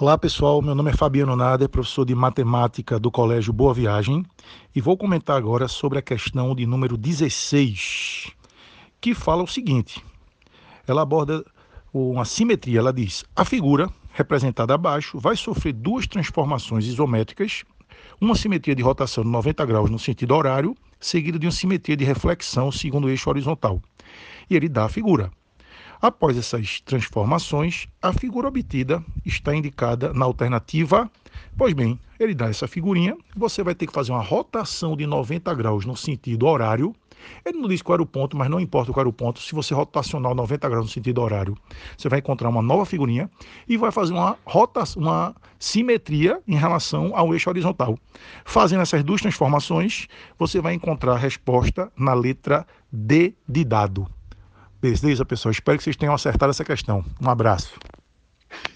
Olá pessoal, meu nome é Fabiano Nader, professor de matemática do Colégio Boa Viagem e vou comentar agora sobre a questão de número 16, que fala o seguinte: ela aborda uma simetria, ela diz: a figura representada abaixo vai sofrer duas transformações isométricas, uma simetria de rotação de 90 graus no sentido horário, seguida de uma simetria de reflexão segundo o eixo horizontal. E ele dá a figura. Após essas transformações, a figura obtida está indicada na alternativa. Pois bem, ele dá essa figurinha, você vai ter que fazer uma rotação de 90 graus no sentido horário. Ele não diz qual era o ponto, mas não importa qual era o ponto. Se você rotacionar 90 graus no sentido horário, você vai encontrar uma nova figurinha e vai fazer uma rotação, uma simetria em relação ao eixo horizontal. Fazendo essas duas transformações, você vai encontrar a resposta na letra D de dado. Beleza, pessoal? Espero que vocês tenham acertado essa questão. Um abraço.